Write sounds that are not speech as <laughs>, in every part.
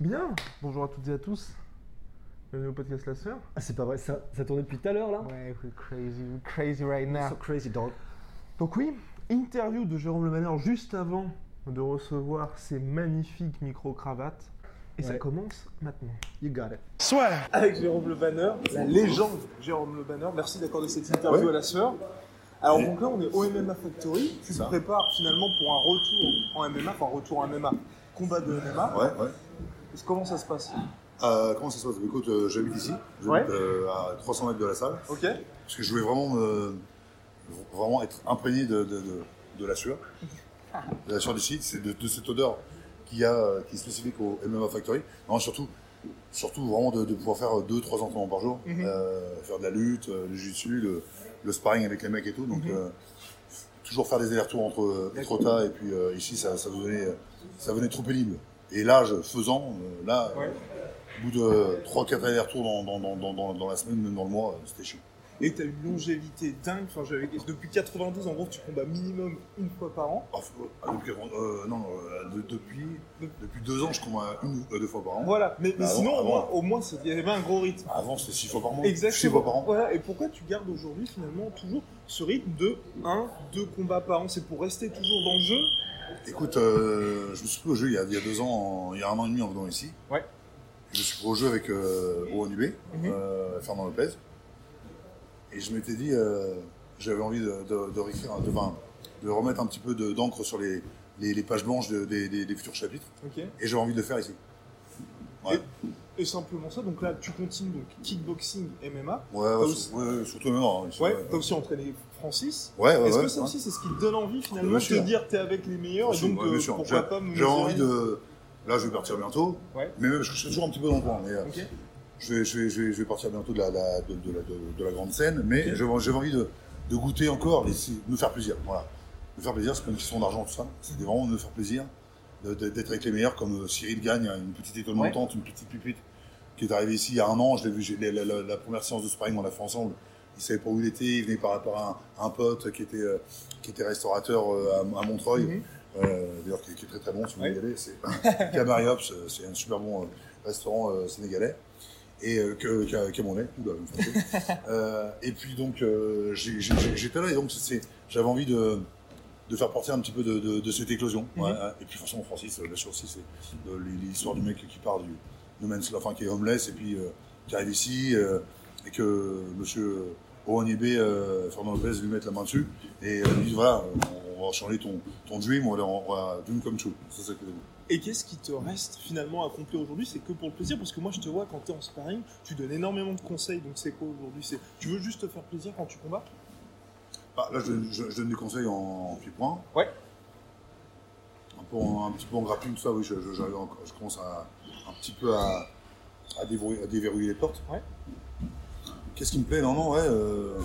Bien, bonjour à toutes et à tous. Bienvenue au podcast La Sœur. Ah, c'est pas vrai, ça, ça tournait depuis tout à l'heure là Ouais, we're crazy, we're crazy right now. So crazy dog. Donc oui, interview de Jérôme Le Maneur juste avant de recevoir ces magnifiques micro-cravates. Et ça commence maintenant. You got it. Soit avec Jérôme Le Banner, la légende Jérôme Le Banner. Merci d'accorder cette interview à la sœur. Alors donc là, on est au MMA Factory. Tu te prépares finalement pour un retour en MMA, enfin retour en MMA, combat de MMA. Ouais, ouais. Comment ça se passe? Euh, comment ça se passe? Écoute, euh, j'habite ici, j'habite Ouais. euh, à 300 mètres de la salle, Ok parce que je voulais vraiment, me- vraiment être imprégné de, de, de, de la sueur. De <laughs> la sueur d'ici, c'est de, de cette odeur qu'il y a, euh, qui est spécifique au MMA Factory. Non, surtout, surtout vraiment de, de pouvoir faire 2-3 entraînements par jour, Mhm. euh, faire de la lutte, euh, le jiu-jitsu, le, le sparring avec les mecs et tout. Donc, Mhm. euh, toujours faire des allers-retours entre euh, Etretat et puis euh, ici, ça, ça, devenait, ça venait trop pénible. Et là, je, faisant, euh, là, Ouais. au bout de 3-4 allers-retours dans, dans, dans, dans, la semaine, même dans le mois, euh, c'était chiant. Et t'as une longévité dingue. Enfin, j'avais- depuis 92, en gros, tu combats minimum une fois par an. Ah, ah, depuis, euh, non, euh, de- depuis, depuis deux ans, je combats une ou deux fois par an. Voilà. Mais, mais Bah, sinon, avant- au moins, il y avait un gros rythme. Avant, c'était six fois par mois. Exactement. Six fois par an. Voilà. Et pourquoi tu gardes aujourd'hui finalement toujours ce rythme de 1, 2 combats par an? C'est pour rester toujours dans le jeu? Écoute, euh, je me suis pris au jeu il y a, il y a deux ans, il y a un an et demi en venant ici. Ouais. Je me suis pris au jeu avec euh, Owen Ubé, Mhm. euh, Fernand Lopez. Et je m'étais dit, euh, j'avais envie de, de, de réécrire, de, enfin, de remettre un petit peu de- d'encre sur les, les, les pages blanches de- des, futurs chapitres. Et j'avais envie de le faire ici. Ouais. Et simplement ça. Donc là, tu continues donc kickboxing, MMA. Ouais, aussi- surtout maintenant. hein, Ouais. ouais. T'as aussi entraîné Francis. Ouais, ouais, Est-ce que ça aussi, c'est ce qui te donne envie finalement de te dire t'es avec les meilleurs Bien et donc bien euh, sûr. pourquoi J'ai- pas me J'avais envie de. Là, je vais partir bientôt. Ouais. Mais même, je suis toujours un petit peu dans le coin. Mais, euh, Ok. Je, vais, je, vais, je, vais, je vais partir bientôt de la, la- de, de la, de, de la grande scène. Mais j'avais j'avais envie de, de goûter encore de me faire plaisir. Voilà. Me faire plaisir, c'est pas une question d'argent, tout ça. C'était vraiment de me faire plaisir, d'être avec les meilleurs, comme euh, Cyril Gagne, une petite étoile Ouais. montante, une petite pupite, qui est arrivée ici il y a un an. Je l'ai vu, la, la- la première séance de sparring, on l'a fait ensemble. Il savait pas où il était, il venait par rapport à un, un pote qui était, euh, qui était restaurateur euh, à, à Montreuil. Mhm. Euh, d'ailleurs qui, qui est très très bon si vous voulez y aller, c'est Camariops, euh, c'est un super bon euh, restaurant euh, sénégalais et euh, que, vous me fâchez. euh, et puis donc euh, j'ai- j'ai- j'ai- j'étais là et donc c'est- j'avais envie de, de faire partir un petit peu de, de, de cette éclosion. Mhm. Ouais. Et puis forcément Francis, bien sûr aussi, c'est l'histoire du mec qui part du no man's land, enfin qui est homeless et puis qui arrive ici et que Monsieur Owen Ibé, euh, Fernand Lopez lui mette la main dessus et lui dit voilà, on va changer ton, ton dream, on va, on va dream come true. Ça c'est Et qu'est-ce qui te reste finalement à accomplir aujourd'hui C'est que pour le plaisir Parce que moi, je te vois quand tu es en sparring, tu donnes énormément de conseils. Donc, c'est quoi aujourd'hui? C'est Tu veux juste te faire plaisir quand tu combats? Bah, là, je, donne- je- je donne des conseils en, en pied-point. Ouais. Un, peu en- un petit peu en grappling, tout ça, oui, je, commence à, un petit peu à, à, déverrouiller, à déverrouiller les portes. Ouais. Qu'est-ce qui me plaît? Non, non, ouais. euh,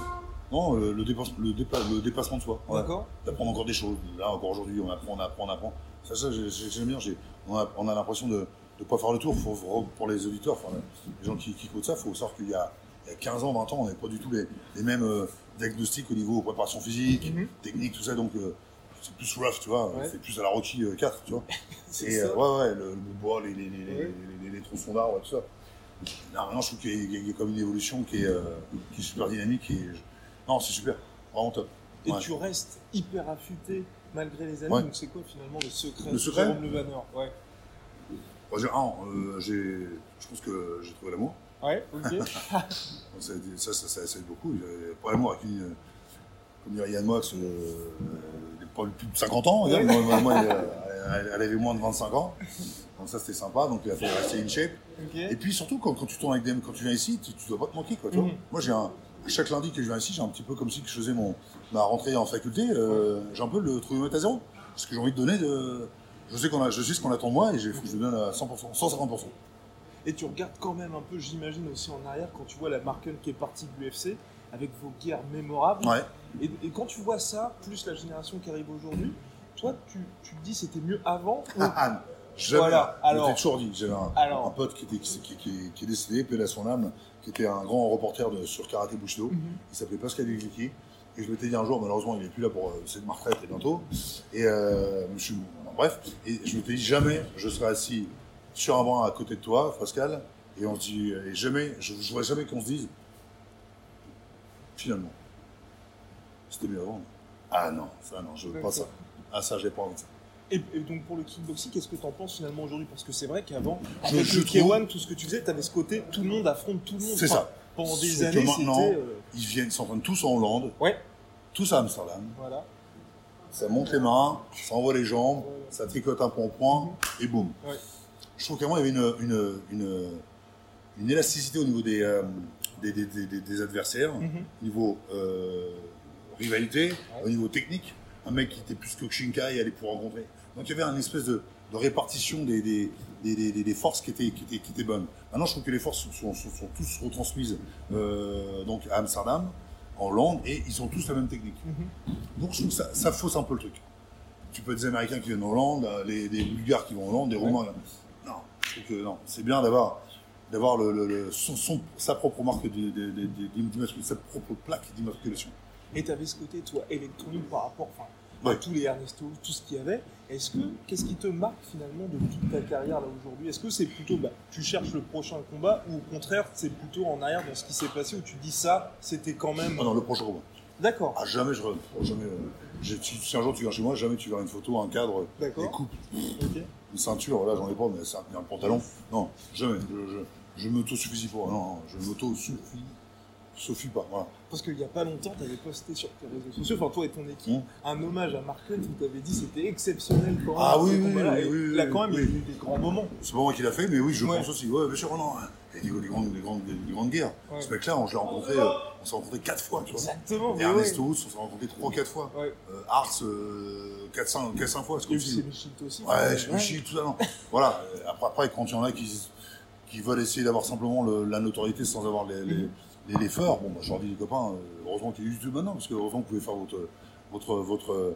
non, euh, le, dépasse- le, dépa- le dépassement de soi. Ouais. D'accord D'apprendre encore des choses. Là, encore aujourd'hui, on apprend, on apprend, on apprend. Ça, ça j'ai- j'ai- j'aime bien. j'ai- On a, on a l'impression de ne pas faire le tour. Faut- pour les auditeurs, enfin, les gens qui, qui écoutent ça, il faut savoir qu'il y a, il y a 15 ans, 20 ans, on n'avait pas du tout les, les mêmes euh, diagnostics au niveau préparation physique, Mhm. technique, tout ça. Donc, euh, c'est plus rough, tu vois. Ouais. C'est plus à la Rocky euh, 4, tu vois. <laughs> C'est euh, ouais, ouais, le, le bois, les, les, les, les, tronçons d'arbres, tout ça. Non, maintenant, je trouve qu'il y, y a- il y a comme une évolution qui est, euh, qui est super dynamique. Et, non, c'est super. Vraiment top. Et Ouais. tu restes hyper affûté malgré les années. Ouais. Donc, c'est quoi finalement le secret Le secret de Jérôme Le Banner Ouais. Moi, j'ai, un, euh, j'ai, je pense que j'ai trouvé l'amour. Ouais, ok. <laughs> Ça, ça, ça, ça, aide beaucoup. Pas l'amour avec une, comme dirait Yann Moix, euh, il est pas plus de 50 ans. regarde. Ouais. Moi, moi, moi, il est, euh, elle, elle avait moins de 25 ans. Donc ça, c'était sympa. Donc il a fallu rester in shape. Ok. Et puis surtout, quand, quand tu tournes avec des, quand tu viens ici, tu, tu dois pas te manquer, quoi. Tu vois Mhm. Moi, j'ai un, chaque lundi que je viens ici, j'ai un petit peu comme si je faisais mon, ma rentrée en faculté, euh, j'ai un peu le trouver à zéro. Parce que j'ai envie de donner de, je sais qu'on a, je sais ce qu'on attend de moi et je le donne à 100%, 150%. Et tu regardes quand même un peu, j'imagine aussi en arrière, quand tu vois la Marken qui est partie de l'UFC, avec vos guerres mémorables. Ouais. Et, et quand tu vois ça, plus la génération qui arrive aujourd'hui, toi, tu, tu te dis c'était mieux avant ou- <laughs> jamais. Voilà, alors- toujours dit. J'avais un, Alors. un pote qui, était, qui, qui, qui- qui est décédé, paix à son âme, qui était un grand reporter de, sur Karaté Bushido. Mhm. Il s'appelait Pascal Vicky. Et je m'étais dit un jour, malheureusement, il n'est plus là pour euh, c'est de ma retraite et bientôt. Et euh, je suis, bon, bref, et je m'étais dit jamais je serai assis sur un banc à côté de toi, Pascal. Et on se dit, et jamais, je ne vois jamais qu'on se dise, finalement, c'était mieux avant. Ah non, ça non, je veux pas ça. Ah ça, j'ai pas envie de ça. Et, et donc pour le kickboxing, qu'est-ce que tu en penses finalement aujourd'hui? Parce que c'est vrai qu'avant, Je- avec je le trouve- K1, tout ce que tu faisais, tu avais ce côté tout le monde affronte tout le monde. C'est Enfin, ça. Pendant des Sauf que années, maintenant, euh, Ils viennent, ils s'entraînent tous en Hollande, Ouais, tous à Amsterdam. voilà. Ça monte les mains, ça envoie les jambes, ça tricote un point point et boum. Ouais. Je trouve qu'avant il y avait une, une, une, une élasticité au niveau des, euh, des, des, des- des- des adversaires, Mhm. au niveau euh, rivalité, au niveau technique. Un mec qui était plus que Shinkai allait pour rencontrer. Donc il y avait une espèce de, de répartition des, des, des, des- des forces qui étaient, qui, étaient, qui étaient bonnes. Maintenant je trouve que les forces sont, sont, sont tous retransmises euh, donc à Amsterdam, en Hollande, et ils ont tous la même technique. Mhm. Donc je trouve que ça, ça fausse un peu le truc. Tu peux être des Américains qui viennent en Hollande, euh, les, des Bulgares qui vont en Hollande, des Roumains. Non, je trouve que non. C'est bien d'avoir d'avoir le, le- le- son, son- sa propre marque d'immatriculation, sa propre plaque d'immatriculation. Et tu avais ce côté, toi, électronique par rapport Ouais. tous les Ernesto, tout ce qu'il y avait. Est-ce que, qu'est-ce qui te marque finalement de toute ta carrière là aujourd'hui? Est-ce que c'est plutôt, bah, tu cherches le prochain combat ou au contraire, c'est plutôt en arrière dans ce qui s'est passé où tu dis ça, c'était quand même. Ah non, le prochain combat. D'accord. Ah, jamais je. re- Jamais, euh, j'ai- si, un jour tu viens chez moi, jamais tu verras une photo, un cadre, D'accord. des coupes, Ok. une ceinture, là j'en ai pas, mais ça, un pantalon. Non, jamais. Je, je, je m'auto-suffis. Non, non, je m'auto-suffis. Suffis pas. Voilà. Parce qu'il n'y a pas longtemps, tu avais posté sur tes réseaux sociaux, enfin toi et ton équipe, Mmh. un hommage à Mark Hunt où tu avais dit c'était exceptionnel quand même. Ah oui, oui, oui, Et oui, Là oui, quand même, il y a oui. eu des grands moments. C'est pas moi qui l'a fait, mais oui, je Ouais. pense aussi. Ouais, bien sûr, non. Il y a des, des grandes, des, grandes, des grandes guerres. Ouais. Ce mec-là, on, je l'ai rencontré, euh, on s'est rencontré quatre fois, tu vois. Exactement. Et ouais. Hoos, on s'est rencontré trois, quatre fois. Ouais. Euh, Ars, euh, 4-5 4-5 fois, c'est Il y a comme eu si. chez Michito aussi. Ouais, tout ça, non. <laughs> voilà. Euh, Après, après, quand il y en a qui, qui veulent essayer d'avoir simplement le- la notoriété sans avoir les, les forts, bon, bah, leur dis, les copains, euh, heureusement qu'il y a YouTube maintenant, parce que heureusement que vous pouvez faire votre, votre, votre,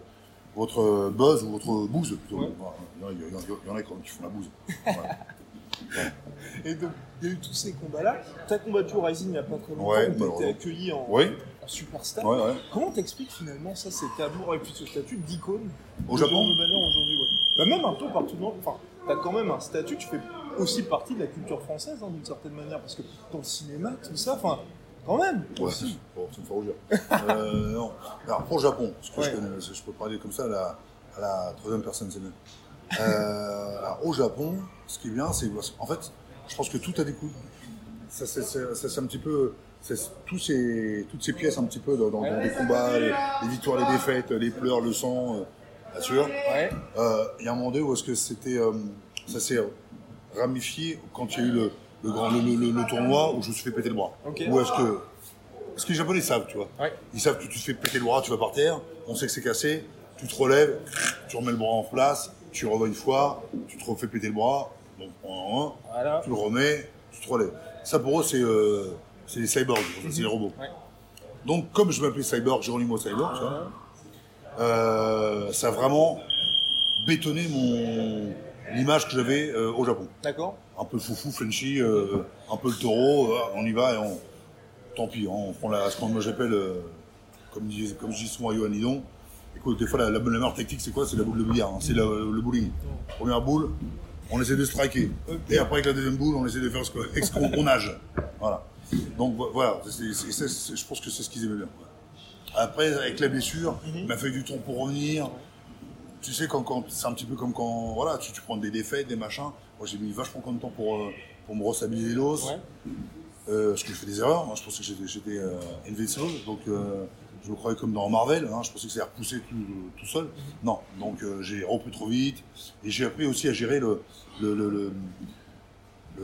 votre buzz ou votre bouse, plutôt. Ouais. Il y en a- il y en a- il y en a quand même qui font la bouse. <laughs> Et donc, il y a eu tous ces combats-là. Tu as combattu au Rising il n'y a pas très longtemps, Ouais, où tu été accueilli en, Oui. en superstar. Ouais, ouais. Comment t'expliques finalement ça, cet amour et puis ce statut d'icône Au Japon aujourd'hui ouais. bah, Même un peu partout dans le Enfin, t'as quand même un statut, tu fais aussi partie de la culture française hein, d'une certaine manière, parce que dans le cinéma, tout ça, enfin, quand même. Ouais, aussi. bon, ça me fait rougir. euh, non. Alors, pour Japon, parce que Ouais. je, connais, je peux parler comme ça à la, à la troisième personne, c'est mieux. Euh, alors, au Japon, ce qui est bien, c'est en fait, je pense que tout a des coups. Ça, c'est, un petit peu. Tous ces, toutes ces pièces un petit peu dans, dans- dans les combats, les, les victoires, les défaites, les pleurs, le sang, euh, bien sûr. Ouais. Euh, Il y a un moment donné où est-ce que c'était, euh, ça s'est ramifié quand il y a eu le, le, grand, le, le- le tournoi où je me suis fait péter le bras. Où est-ce que, parce que les Japonais savent, tu vois. Ouais. Ils savent que tu te fais péter le bras, tu vas par terre, on sait que c'est cassé, tu te relèves, tu remets le bras en place, tu revas une fois, tu te refais péter le bras, donc un, un, Voilà. tu le remets, tu te relèves. Ça pour eux c'est euh, les cyborgs, c'est les robots. Ouais. Donc comme je m'appelais cyborg, Geronimo cyborg, tu vois, euh, ça a vraiment bétonné mon l'image que j'avais euh, au Japon. D'accord Un peu foufou, Frenchy, euh, un peu le taureau, euh, on y va et on. Tant pis, hein, on prend la, ce que moi j'appelle, euh, comme, dis- comme je dis souvent à Johan Hidon, écoute, des fois la, la, la meilleure technique c'est quoi? C'est la boule de billard, hein, c'est le, bowling. Première boule, on essaie de striker. Et après avec la deuxième boule, on essaie de faire ce qu'on qu'on nage. Voilà. Donc vo- voilà, c'est- c'est- je pense que c'est ce qu'ils aimaient bien. Après, avec la blessure, il m'a fallu du temps pour revenir. Tu sais, quand, quand c'est un petit peu comme quand voilà, tu, tu prends des défaites, des machins. Moi, j'ai mis vachement de temps pour, euh, pour me restabiliser l'os. Ouais. Euh, parce que je fais des erreurs. Moi, je pensais que j'étais, euh, invincible. Donc, euh, Je me croyais comme dans Marvel, hein, je pensais que ça allait repousser tout, tout seul. Non, donc euh, j'ai repris trop vite et j'ai appris aussi à gérer le, le-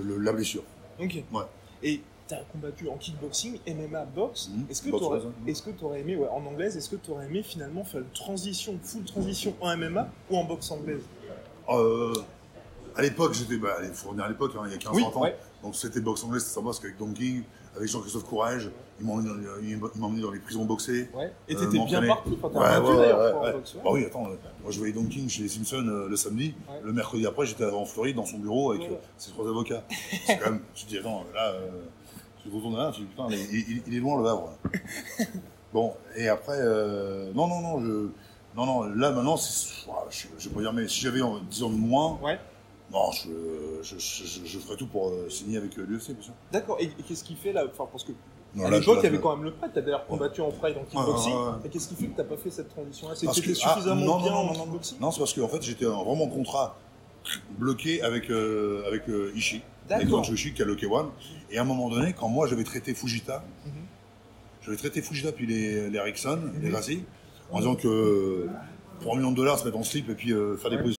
le- la blessure. Ok. Ouais. Et tu as combattu en kickboxing, MMA, boxe. Mhm. Est-ce que tu aurais, t'aurais aimé, ouais, en anglaise, est-ce que tu aurais aimé finalement faire une transition, full transition en MMA ou en boxe anglaise? Euh, à l'époque, j'étais, bah, il faut revenir à l'époque, hein, il y a 15 Oui, ans. ouais. Donc c'était boxe anglaise, c'était sympa parce qu'avec Don King, avec Jean-Christophe Courage, ils m'ont emmené, dans les prisons boxées. Ouais. Et Euh, t'étais bien parti, enfin, t'as Ouais, d'ailleurs. Bah oui, attends, euh, moi je voyais Don King chez les Simpsons euh, le samedi, le mercredi après j'étais en Floride dans son bureau avec ses trois avocats. C'est quand même, tu te dis attends, là, tu retournes là, tu dis putain, mais il, est loin le Havre. <laughs> bon, et après, non, non, non, je, non, non, là maintenant, je, je vais pas dire, mais si j'avais euh, 10 ans de moins, Ouais. Non, je, je, je, je- ferais tout pour euh, signer avec euh, l'UFC, bien sûr. D'accord. Et, et qu'est-ce qui fait là Enfin, parce que Non, à l'époque, je- il y avait quand même le prêt. T'as d'ailleurs combattu en pride en kickboxing. Ouais. Et qu'est-ce qui fait que t'as pas fait cette transition-là? C'est que t'étais ah, suffisamment non, bien non, en non, non, kickboxing? Non, c'est parce qu'en fait, j'étais en- vraiment en contrat bloqué avec, euh, avec euh, Ishii, avec D'accord. Don Ishii qui a le K1. Et à un moment donné, quand moi j'avais traité Fujita, Mhm. j'avais traité Fujita puis les, les Rickson, Mhm. les Gracie, en disant que pour un million de dollars, se mettre en slip et puis euh, faire des Ouais. positions.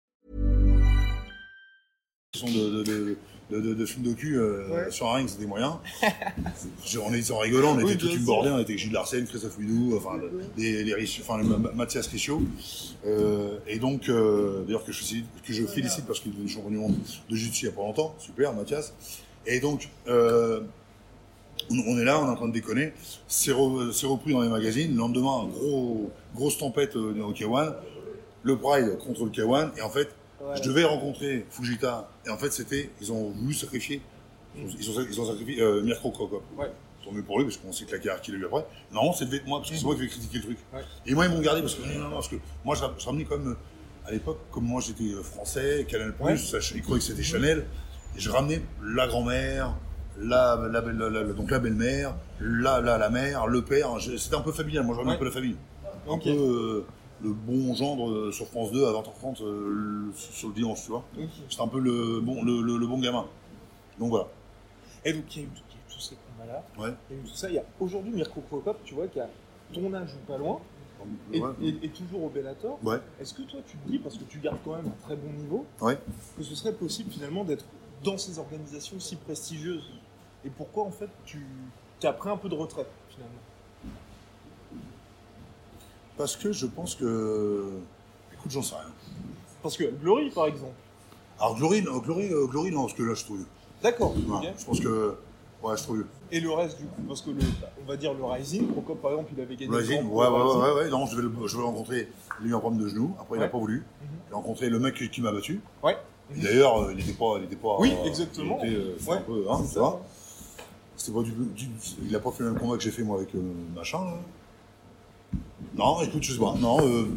De, de, de, de, de, de films docu euh, Ouais. sur un ring, c'était moyen. On était en rigolant, on était Oui, bien une bordée, on était avec Gilles Larsen, Christophe Huidou, enfin, les, les, Riche- enfin, Mathias Richaud. Euh, et donc, euh, d'ailleurs, que je, félicite- que je félicite parce qu'il est devenu champion du monde de jiu-jitsu il y a pas longtemps. Super, Mathias. Et donc, euh, on, est là, on est en train de déconner. C'est re- c'est repris dans les magazines. Le lendemain, gros, grosse tempête au K1. Le Pride contre le K1. Et en fait, Voilà. je devais rencontrer Fujita. Et en fait, c'était, ils ont voulu sacrifier. Ils ont, ils ont, ils ont sacrifié euh, Mirko Krokop. Ouais. Tant mieux pour lui, parce qu'on sait que la carrière qu'il a eu après. Non, c'est moi, parce que c'est moi qui vais critiquer le truc. Ouais. Et moi, ils m'ont gardé, parce que, non, non, non, parce que moi, je, je ramenais comme, euh, à l'époque, comme moi, j'étais euh, français, Canal+, Ouais. ça, ils croyaient que c'était Chanel. Et je ramenais la grand-mère, la, la, belle- la- la- donc la belle-mère, la, la, la mère, le père. C'était un peu familial, moi, je ramenais un peu la famille. Un peu euh, le bon gendre euh, sur France 2 à 20h30 euh, le- sur le dimanche, tu vois. Ok. J'étais un peu le bon, le, le- le bon gamin. Donc voilà. Et donc, il y a eu, tous ces combats-là. Ouais. Il y a eu tout ça. Il y a aujourd'hui Mirko Krokop, tu vois, qui a ton âge ou pas loin, et, Ouais. et- et toujours au Bellator. Ouais. Est-ce que toi, tu te dis, parce que tu gardes quand même un très bon niveau, Ouais. que ce serait possible finalement d'être dans ces organisations si prestigieuses? Et pourquoi, en fait, tu as pris un peu de retraite, finalement? Parce que je pense que. Écoute, j'en sais rien. Parce que Glory, par exemple. Alors, Glory, non, Glory, euh, Glory, non, parce que là, je trouve. D'accord. Ouais. Je pense que. Ouais, je trouve. Et le reste, du coup, parce que le, on va dire le Rising, Krokop, par exemple, il avait gagné Rising, le Grand ouais, ouais, ouais, Rising. ouais, ouais, non, je vais, le, je vais rencontrer. Il a eu un problème de genou, après, il n'a pas voulu. J'ai rencontré le mec qui, m'a battu. Ouais. D'ailleurs, euh, il n'était pas. Il était pas Oui, euh, exactement. Il était, un peu. Hein, tu vois. C'était pas du, Il a pas fait le même combat que j'ai fait moi avec machin, là. Non, écoute. Non, euh,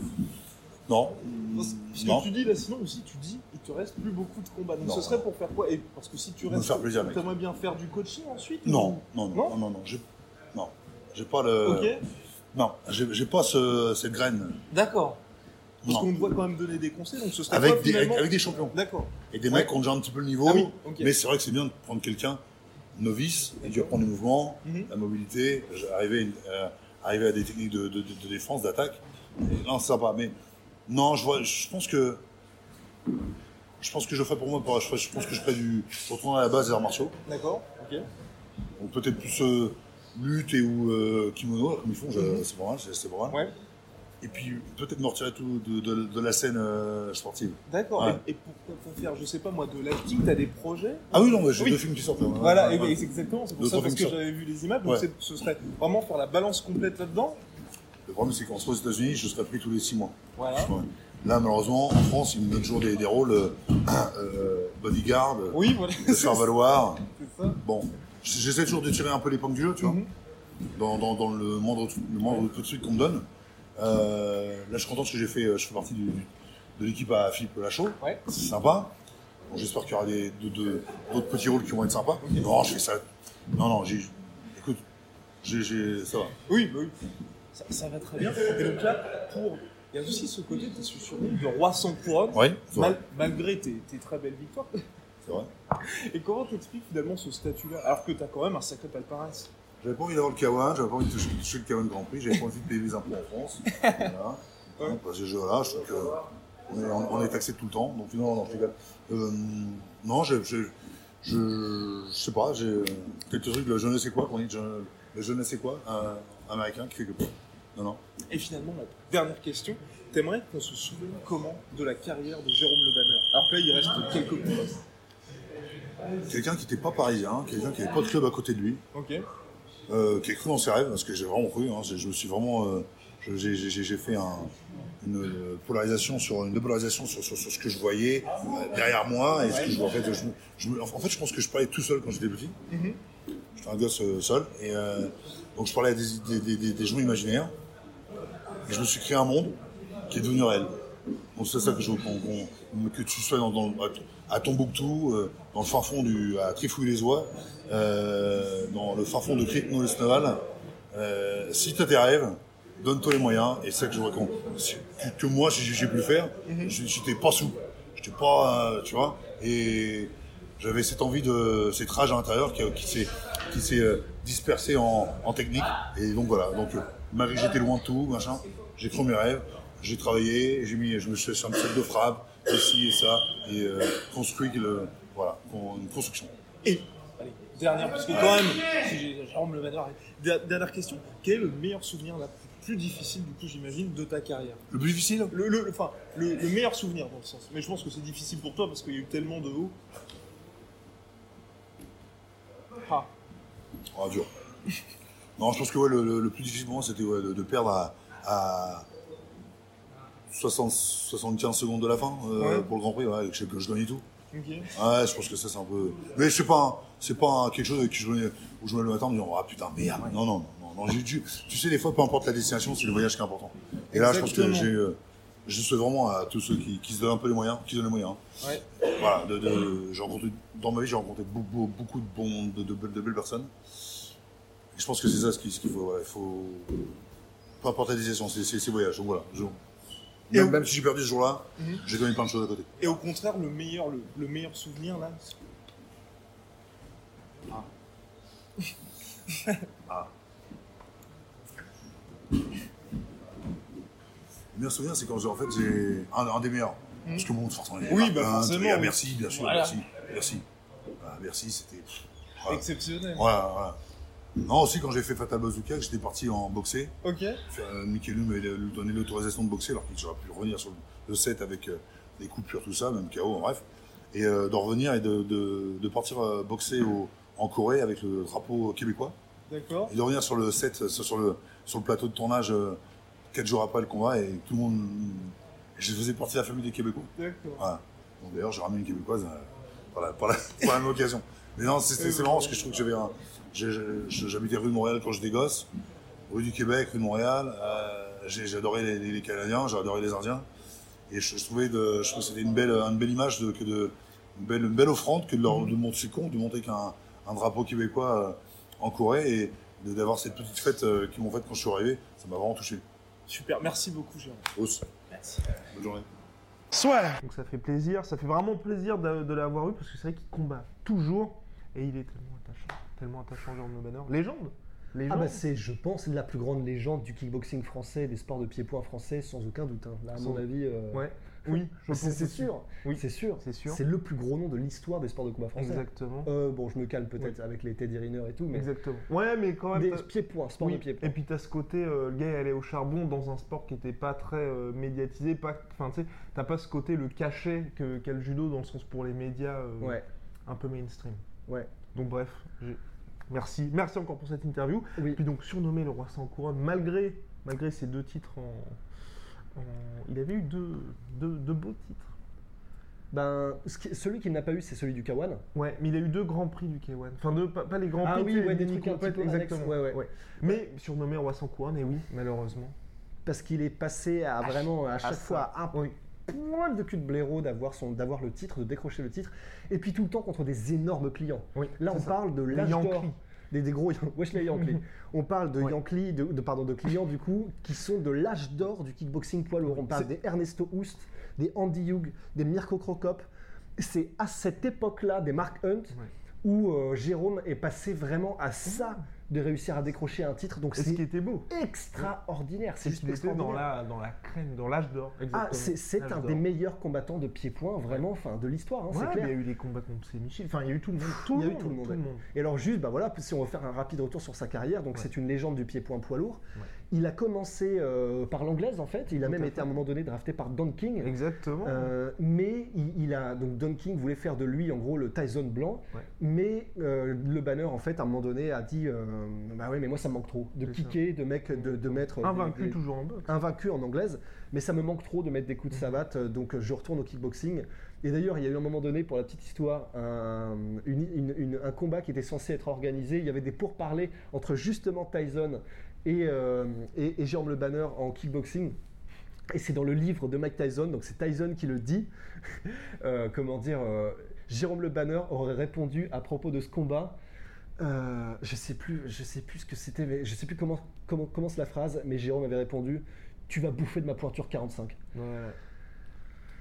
non. Non. que tu dis là, sinon aussi, tu dis, il te reste plus beaucoup de combats. Donc Non. ce serait pour faire quoi? Et parce que si tu restes, faire plaisir, mec. t'aimerais bien faire du coaching ensuite Non, non, non, Non? non, non, non, j'ai, non, j'ai pas le, Ok, non, j'ai, j'ai pas ce, cette graine. d'accord. Parce qu'on te voit quand même donner des conseils, donc ce serait Avec quoi, des, avec, des champions. D'accord. Et des Ouais. mecs qui ont déjà un petit peu le niveau. Ah oui, ok. Mais c'est vrai que c'est bien de prendre quelqu'un novice et qui va prendre les mouvements, Mhm. la mobilité, arriver, euh, arriver à des techniques de, de, de- de défense, d'attaque. Non, c'est sympa. Mais non, je vois, je pense que, je pense que je ferai pour moi, je, ferai- je pense que je ferai du, je retournerai à la base des arts martiaux. D'accord, ok. Donc peut-être plus euh, lutte et ou euh, kimono, comme ils font, je- c'est pas mal, c'est, pas mal. Mhm. Ouais, Et puis peut-être me retirer tout de, de- de la scène euh, sportive. d'accord. Ouais. Et, et pour, pour faire, je sais pas moi, de l'acting, t'as des projets? Ah oui, non, mais j'ai Oui. deux films qui sortent. hein. Voilà, Ouais, et, ouais. c'est exactement, c'est pour Deux, ça parce que j'avais vu les images, donc ce serait vraiment faire la balance complète là-dedans. Le problème, c'est qu'en aux États-Unis, je serais pris tous les six mois. Voilà. Là, malheureusement, en France, ils me donnent toujours des, des rôles euh, euh, bodyguard, Oui, voilà. de faire valoir. <laughs> C'est ça. Bon, j'essaie toujours de tirer un peu l'épingle du jeu, tu vois. Mhm. dans, dans, dans le moindre, le moindre de trucs qu'on me donne. Euh, là, je suis content parce que j'ai fait, euh, je fais partie du- de l'équipe à Philippe Lachaud. Ouais. C'est sympa. Bon, J'espère qu'il y aura d'autres petits rôles qui vont être sympas. Non, je fais ça. Non, non, j'ai, écoute, ça va. Oui, bah oui. Ça, ça va très bien. Et donc là, pour. Il y a aussi ce côté, tu es surnom de roi sans couronne, Oui, mal- malgré tes, tes très belles victoires. C'est vrai. Et comment t'expliques finalement ce statut-là Alors que t'as quand même un sacré palmarès? J'avais pas envie d'avoir le K1, j'avais pas envie de toucher, toucher le K1 Grand Prix, j'avais pas envie de payer les impôts en France. <laughs> Voilà. Ouais. Donc, parce que je, voilà, je trouve que on est, on est taxé tout le temps, donc non, non, je rigole. Euh, non, je, je, je, sais pas, j'ai quelques trucs, le je ne sais quoi, qu'on dit, je, le je ne sais quoi, un américain qui fait que quoi. Non, non. Et finalement, la dernière question, t'aimerais qu'on se souvienne comment de la carrière de Jérôme Le Banner? Alors que là, il reste quelques combats. Quelqu'un qui n'était pas parisien, quelqu'un qui n'avait pas de club à côté de lui, Ok. Euh, qui a cru dans ses rêves, parce que j'ai vraiment cru, hein, je, me suis vraiment. euh, j'ai- fait un- une euh, polarisation sur une dépolarisation sur, sur, sur ce que je voyais euh, derrière moi et ce que je vois. En fait, je, en fait, je pense que je parlais tout seul quand j'étais petit. J'étais un gosse seul et donc je parlais à des, des, des, des- des gens imaginaires et je me suis créé un monde qui est devenu réel. Donc c'est ça que je veux qu'on- que tu sois dans, dans- à, à Tombouctou, dans le fin fond du à Trifouille-les-Oies, euh, dans le fin fond de Cric-Naval. Euh, si tu as tes rêves, donne-toi les moyens. Et c'est ça que je si- que, que moi j'ai pu le faire. Je- J'étais pas sous, j'étais pas, euh, tu vois. Et j'avais cette envie de cette rage à l'intérieur qui, qui s'est qui s'est euh, dispersée en, en technique. Et donc voilà. Donc euh, malgré que j'étais loin de tout, machin, j'ai cru mes rêves. J'ai travaillé, j'ai mis, je me suis fait une salle de frappe, et ci et ça, et euh, construit le, voilà, une construction. Et, allez, dernière, parce que quand même, si j'ai Jérôme Le dernière question, quel est le meilleur souvenir, la plus, difficile, du coup, j'imagine, de ta carrière? Le plus difficile? Le, le- Enfin, le, le meilleur souvenir dans le sens. Mais je pense que c'est difficile pour toi parce qu'il y a eu tellement de hauts. Ah, Ah, dur. <laughs> Non, je pense que ouais, le, le- le plus difficile pour moi, c'était ouais, de, de perdre à, à 60, 75 secondes de la fin euh, Ouais. pour le Grand Prix, ouais, que, je, que je gagnais tout. Ouais, je pense que ça, c'est un peu. Mais c'est pas, un- c'est pas quelque chose avec qui je venais, où je me le matin en me disant, ah putain, merde. Non, non, non, non. j'ai dû- tu sais, des fois, peu importe la destination, c'est le voyage qui est important. Et là, je pense que j'ai. euh, je souhaite vraiment à tous ceux qui, qui se donnent un peu les moyens, qui se donnent les moyens. Ouais. Voilà, de, de- j'ai rencontré, dans ma vie, j'ai rencontré beaucoup, beaucoup de, bons, de, de belles- de belles personnes. Et je pense que c'est ça ce qu'il faut. Faut. Peu importe la destination, c'est c'est ces voyages. Donc voilà. je- Et même, au- même si j'ai perdu ce jour-là, Mhm. j'ai gagné plein de choses à côté. Et au contraire, le meilleur, le, le meilleur souvenir là. c'est- <laughs> Le meilleur souvenir, c'est quand j'ai, en fait, j'ai un, un des meilleurs. Parce que bon, forcément, il y Oui, plein bah, de forcément. Ah, merci, bien sûr, Voilà. merci, merci. Ah, merci, c'était. Voilà. Exceptionnel. Voilà, voilà. Non, aussi quand j'ai fait Fatal Bazooka, j'étais parti en boxer. Ok. Euh, Mickey Lum m'avait donné l'autorisation de boxer alors qu'il aurait pu revenir sur le, set avec euh, des coupures, tout ça, même KO, en bref. Et euh, de revenir et de, de, de partir euh, boxer au- en Corée avec le drapeau québécois. D'accord. Et de revenir sur le set, euh, sur le, sur le plateau de tournage quatre jours après le combat et tout le monde. Je faisais partie de la famille des Québécois. D'accord. Voilà. D'ailleurs, j'ai ramené une Québécoise par, la, par, la, <laughs> par la même occasion. Mais non, c'est marrant parce que je trouve que j'avais un. J'habitais rue de Montréal quand j'étais gosse, rue du Québec, rue de Montréal. euh, adoré les, Canadiens, j'ai adoré les Indiens. Et je, je trouvais, de, je trouvais que c'était une belle, une belle image, de, que de, une, belle, une belle offrande que de, leur, de montrer, de montrer qu'un un drapeau québécois euh, en Corée et d'avoir cette petite fête euh, qu'ils m'ont faite quand je suis arrivé, ça m'a vraiment touché. Super. Merci beaucoup, Jérôme. Os. Merci. Bonne journée. Donc ça fait plaisir, ça fait vraiment plaisir de, de l'avoir eu parce que c'est vrai qu'il combat toujours et il est tellement tellement attachant Le Banner. Légende Ah Légende bah c'est, je pense, la plus grande légende du kickboxing français, des sports de pied-point français, sans aucun doute. hein. Là, à mon avis, euh, Ouais, oui, c'est, sûr. Oui. c'est sûr. C'est sûr. C'est le plus gros nom de l'histoire des sports de combat français. Exactement. Euh, bon, je me calme peut-être avec les Teddy Riner et tout, mais Exactement. Ouais, mais quand même. des pieds-points, sport Oui, de pied-point. Et puis t'as ce côté, euh, le gars est allé au charbon dans un sport qui n'était pas très euh, médiatisé, pas, enfin tu sais, t'as pas ce côté le cachet que qu'a le judo dans le sens pour les médias Ouais, un peu mainstream. ouais. Donc bref, j'ai- merci, merci encore pour cette interview. Oui. Puis donc surnommé le roi sans couronne, malgré malgré ses deux titres en, en- il avait eu deux, deux, deux beaux titres. Ben, ce qui- celui qu'il n'a pas eu, c'est celui du K1. Ouais, mais il a eu deux grands prix du K1. Enfin, deux, pas, pas les grands Ah prix, oui, ouais, des trucs un exactement. ouais, ouais. Mais surnommé roi sans couronne, et oui, malheureusement. Parce qu'il est passé à vraiment à chaque fois à un Oui. Poil de cul de blaireau d'avoir son d'avoir le titre, de décrocher le titre, et puis tout le temps contre des énormes clients. Oui, Là, on ça. parle de l'âge d'or. Des, des gros wesh les Yankees. <laughs> On parle de Ouais. Yankees, de, de- pardon, de clients du coup, qui sont de l'âge d'or du kickboxing poids lourd. On parle des Ernesto Houst, des Andy Hugh, des Mirko Krokop. C'est à cette époque-là, des Mark Hunt, où euh, Jérôme est passé vraiment à ça de réussir à décrocher un titre. Donc Et ce qui c'est était beau, extraordinaire. C'est c'est juste était dans la, dans la crème, dans l'âge d'or. Ah, c'est c'est un des meilleurs combattants de pied-point, vraiment, enfin, de l'histoire, hein, Ouais, c'est clair. il y a eu les combats contre Michel. Enfin, il y a eu tout le monde. Tout Il y a le eu monde, tout le monde, ouais. monde. Et alors juste, bah voilà, si on veut faire un rapide retour sur sa carrière, donc Ouais. c'est une légende du pied-point poids lourd. Ouais. Il a commencé euh, par l'anglaise en fait, il a Tout même à été fait. à un moment donné drafté par Don King. Exactement. Euh, mais il, il a donc Don King voulait faire de lui en gros le Tyson blanc, Ouais. mais euh, le banner en fait à un moment donné a dit euh, bah oui mais moi ça me manque trop de kicker, de mec de, de mettre Invaincu des- toujours en boxe. invaincu en anglaise, mais ça me manque trop de mettre des coups de savate, euh, donc je retourne au kickboxing. Et d'ailleurs, il y a eu un moment donné, pour la petite histoire, un, une- une- une- un combat qui était censé être organisé. Il y avait des pourparlers entre justement Tyson et, euh, et, et Jérôme Le Banner en kickboxing. Et c'est dans le livre de Mike Tyson, donc c'est Tyson qui le dit. <laughs> Euh, comment dire euh, Jérôme Le Banner aurait répondu à propos de ce combat. euh, je sais plus, je sais plus ce que c'était, mais je sais plus comment, comment commence la phrase, mais Jérôme avait répondu Tu vas bouffer de ma pointure 45. Ouais.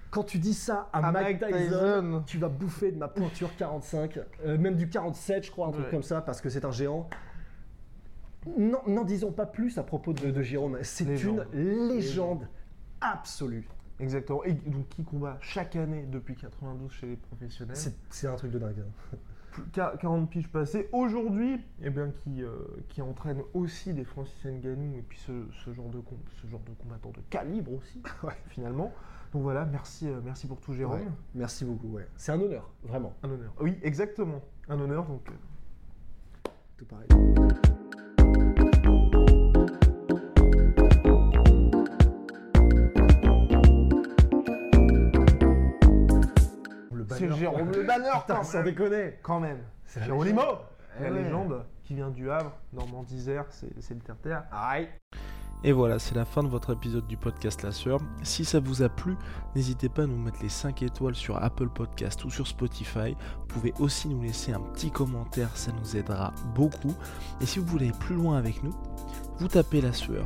Quand tu dis ça à, À Mike, Mike Tyson, Tyson. tu vas bouffer de ma pointure 45, euh, même du 47, je crois, un truc Ouais. comme ça, parce que c'est un géant. N'en disons pas plus à propos de, de Jérôme. C'est Légende. une légende absolue. Exactement. Et donc, qui combat chaque année depuis 92 chez les professionnels. C'est un truc de dingue. hein. Plus- quar- 40 piges passées. Aujourd'hui, eh bien, qui, euh, qui entraîne aussi des Francis Ngannou et puis ce, ce genre de ce genre de combattant de calibre aussi, <laughs> finalement. Donc voilà, merci, euh, merci pour tout, Jérôme. Ouais. Merci beaucoup. Ouais. C'est un honneur, vraiment. Un honneur. Oui, exactement. Un honneur. Donc, euh, Tout pareil. C'est. Jérôme Le Banner, Putain, quand sans même. déconner. Quand même. C'est la légende. La Eh ouais. légende qui vient du Havre, Normandie-Isère, c'est c'est le terre-terre. Aïe. Et voilà, c'est la fin de votre épisode du podcast La Sœur. Si ça vous a plu, n'hésitez pas à nous mettre les 5 étoiles sur Apple Podcast ou sur Spotify. Vous pouvez aussi nous laisser un petit commentaire, ça nous aidera beaucoup. Et si vous voulez aller plus loin avec nous, vous tapez La Sueur